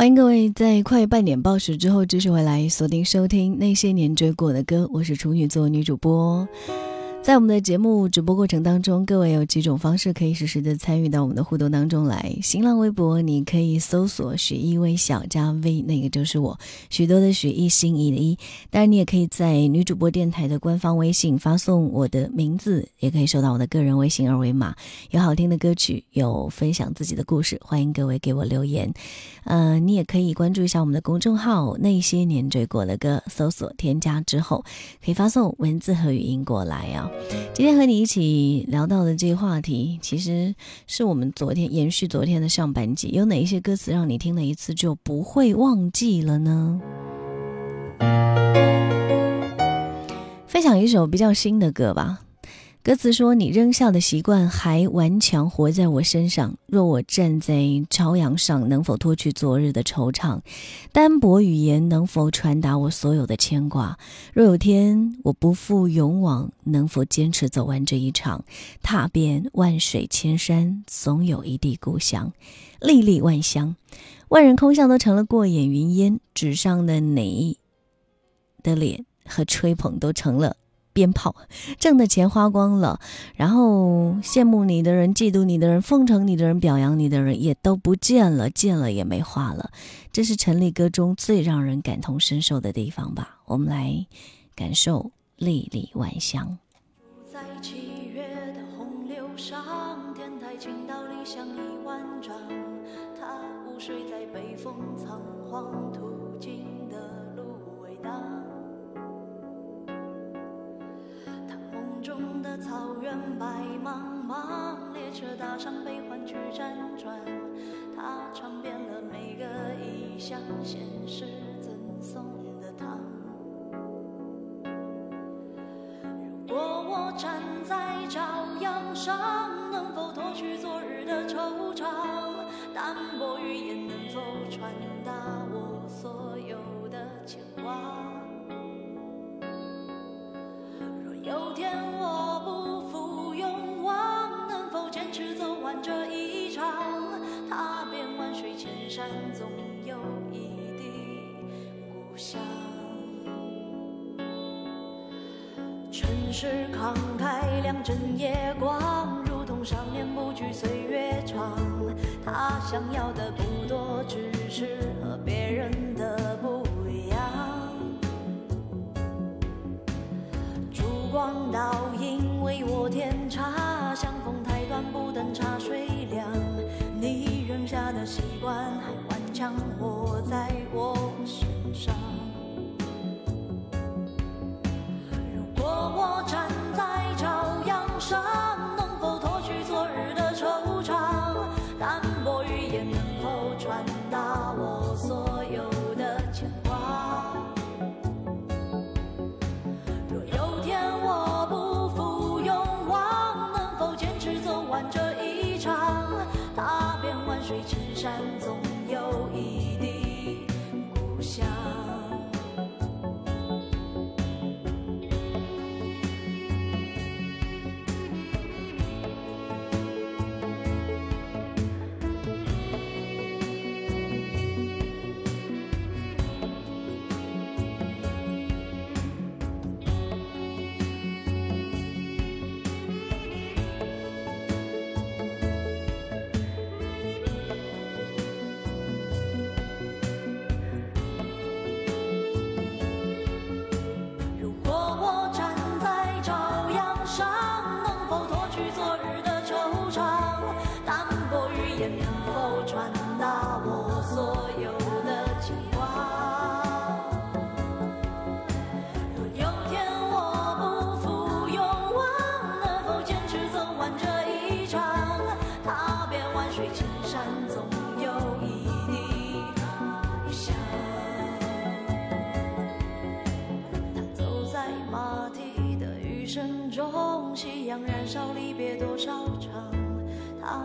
欢迎各位在快半点报时之后继续回来锁定收听那些年追过的歌，我是处女座女主播。在我们的节目直播过程当中，各位有几种方式可以实时的参与到我们的互动当中来。新浪微博你可以搜索“许一微小加 V”，那个就是我许多的许一心一的一。当然，你也可以在女主播电台的官方微信发送我的名字，也可以收到我的个人微信二维码。有好听的歌曲，有分享自己的故事，欢迎各位给我留言。呃，你也可以关注一下我们的公众号“那些年追过的歌”，搜索添加之后，可以发送文字和语音过来啊。今天和你一起聊到的这个话题，其实是我们昨天延续昨天的上半集。有哪一些歌词让你听了一次就不会忘记了呢？分享一首比较新的歌吧。歌词说：“你扔下的习惯还顽强活在我身上。若我站在朝阳上，能否脱去昨日的惆怅？单薄语言能否传达我所有的牵挂？若有天我不负勇往，能否坚持走完这一场？踏遍万水千山，总有一地故乡。历历万乡，万人空巷都成了过眼云烟。纸上的你的脸和吹捧都成了。”鞭炮挣的钱花光了，然后羡慕你的人、嫉妒你的人、奉承你的人、表扬你的人也都不见了，见了也没话了。这是陈立歌中最让人感同身受的地方吧？我们来感受历历万象。在七月的洪流上，天台倾倒理想一万丈，他午睡在北风仓皇中的草原白茫茫，列车搭上悲欢去辗转，它尝遍了每个异乡现实赠送的糖。如果我站在朝阳上，能否脱去昨日的惆怅？淡薄语言能否传达我所有的牵挂？是慷慨两枕夜光，如同少年不惧岁月长。他想要的不多，只是和别人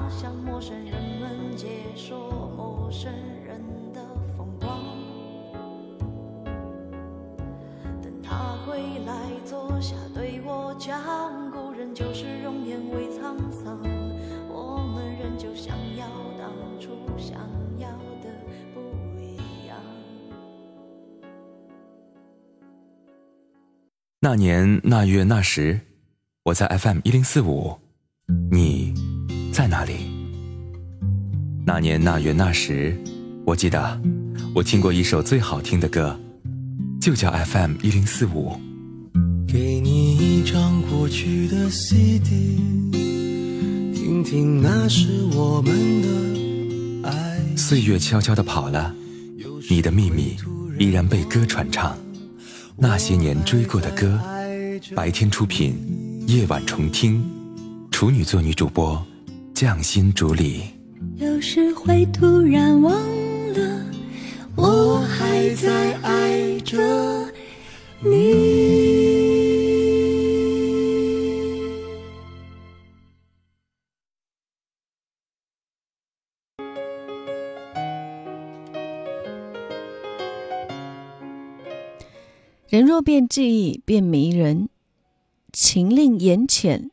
向陌生人们解说陌生人的风光。等他归来坐下，对我讲，故人旧时容颜未沧桑，我们仍旧想要当初想要的不一样。那年那月那时，我在 FM 一零四五，你。在哪里？那年那月那时，我记得我听过一首最好听的歌，就叫 FM 一零四五。给你一张过去的 CD，听听那时我们的爱。岁月悄悄地跑了，你的秘密依然被歌传唱。那些年追过的歌，白天出品，夜晚重听。处女座女主播。匠心主理，有时会突然忘了，我还在爱着你。人若变记忆，变迷人，情令眼浅。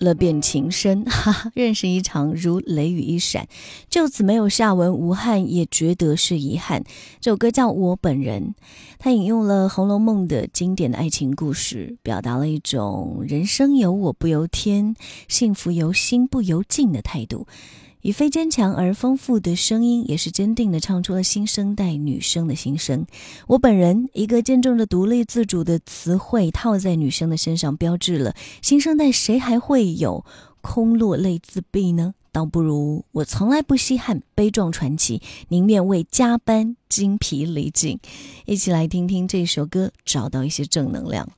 了便情深，哈哈，认识一场如雷雨一闪，就此没有下文，无憾也觉得是遗憾。这首歌叫我本人，他引用了《红楼梦》的经典的爱情故事，表达了一种人生由我不由天，幸福由心不由境的态度。以非坚强而丰富的声音，也是坚定地唱出了新生代女生的心声。我本人一个见证着独立自主的词汇套在女生的身上，标志了新生代谁还会有空落泪自闭呢？倒不如我从来不稀罕悲壮传奇，宁愿为加班精疲力尽。一起来听听这首歌，找到一些正能量。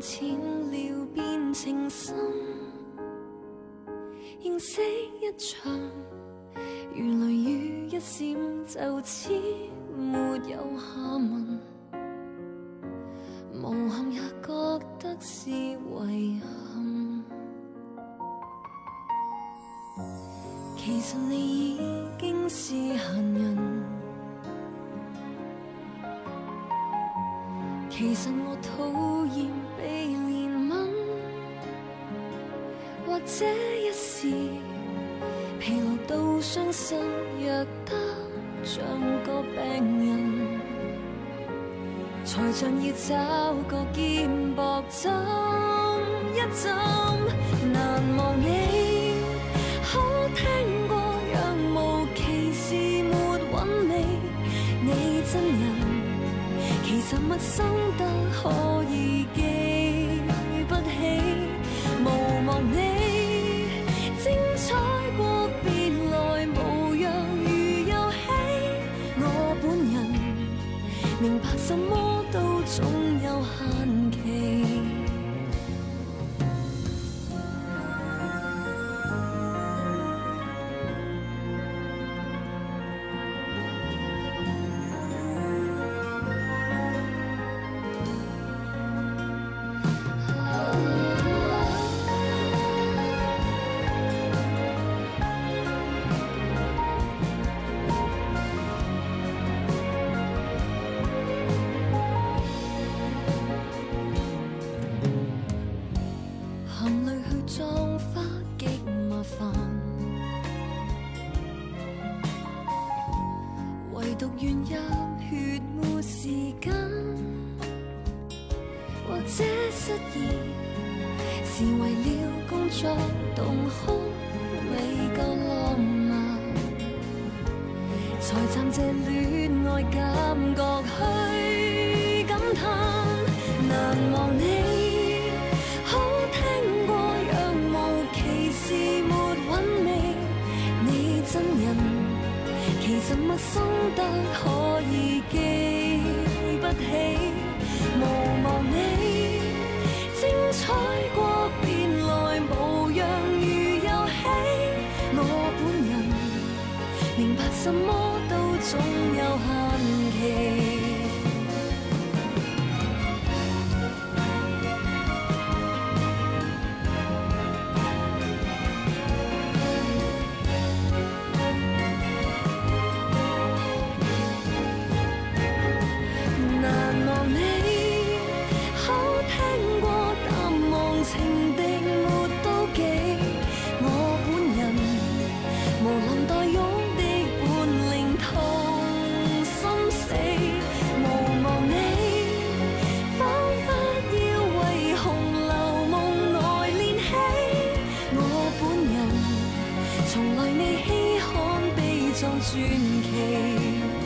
浅了变情深，认识一场，如雷雨一闪，就此没有下文。这一时疲劳到伤心，弱得。像个病人，才像要找个肩膊枕一枕。难忘你，可听过若无其事没韵味，你真人其实陌生得。可以记是为了工作动哭，未够浪漫，才暂借恋爱感觉虚。came.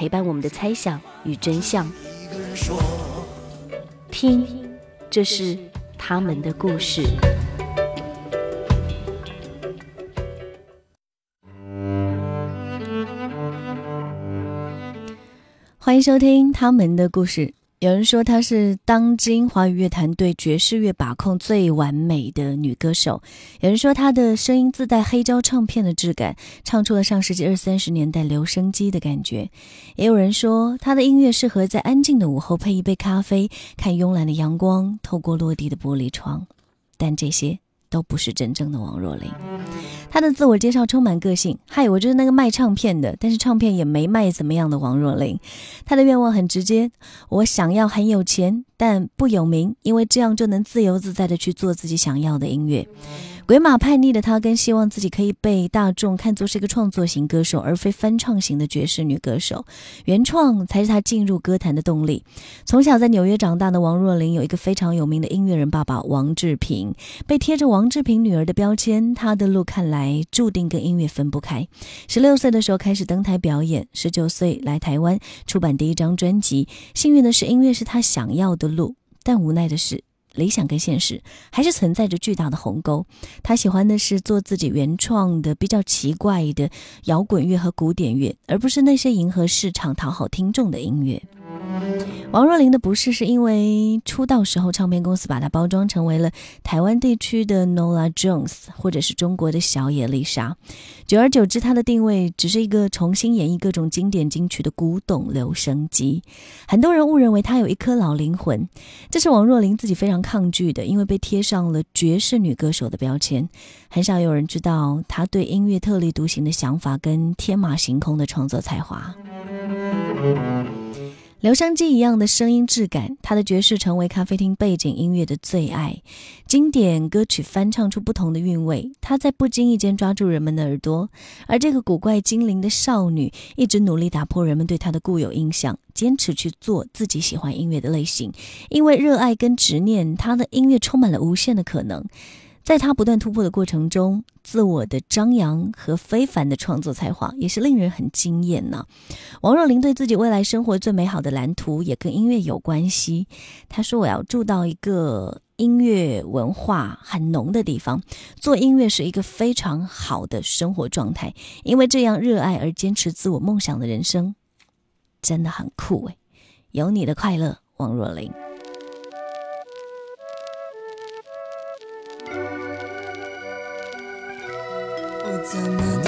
陪伴我们的猜想与真相，听，这是他们的故事。欢迎收听他们的故事。有人说她是当今华语乐坛对爵士乐把控最完美的女歌手，有人说她的声音自带黑胶唱片的质感，唱出了上世纪二三十年代留声机的感觉。也有人说她的音乐适合在安静的午后配一杯咖啡，看慵懒的阳光透过落地的玻璃窗。但这些。都不是真正的王若琳，他的自我介绍充满个性。嗨，我就是那个卖唱片的，但是唱片也没卖怎么样的王若琳。他的愿望很直接，我想要很有钱，但不有名，因为这样就能自由自在的去做自己想要的音乐。鬼马叛逆的她，更希望自己可以被大众看作是一个创作型歌手，而非翻唱型的爵士女歌手。原创才是她进入歌坛的动力。从小在纽约长大的王若琳，有一个非常有名的音乐人爸爸王志平，被贴着王志平女儿的标签。她的路看来注定跟音乐分不开。十六岁的时候开始登台表演，十九岁来台湾出版第一张专辑。幸运的是，音乐是她想要的路，但无奈的是。理想跟现实还是存在着巨大的鸿沟。他喜欢的是做自己原创的、比较奇怪的摇滚乐和古典乐，而不是那些迎合市场、讨好听众的音乐。王若琳的不是，是因为出道时候唱片公司把她包装成为了台湾地区的 Nola Jones，或者是中国的小野丽莎。久而久之，她的定位只是一个重新演绎各种经典金曲的古董留声机。很多人误认为她有一颗老灵魂，这是王若琳自己非常抗拒的，因为被贴上了爵士女歌手的标签。很少有人知道她对音乐特立独行的想法跟天马行空的创作才华。留声机一样的声音质感，他的爵士成为咖啡厅背景音乐的最爱，经典歌曲翻唱出不同的韵味，他在不经意间抓住人们的耳朵。而这个古怪精灵的少女，一直努力打破人们对她的固有印象，坚持去做自己喜欢音乐的类型。因为热爱跟执念，她的音乐充满了无限的可能。在他不断突破的过程中，自我的张扬和非凡的创作才华也是令人很惊艳呢。王若琳对自己未来生活最美好的蓝图也跟音乐有关系。她说：“我要住到一个音乐文化很浓的地方，做音乐是一个非常好的生活状态，因为这样热爱而坚持自我梦想的人生真的很酷诶。有你的快乐，王若琳。怎么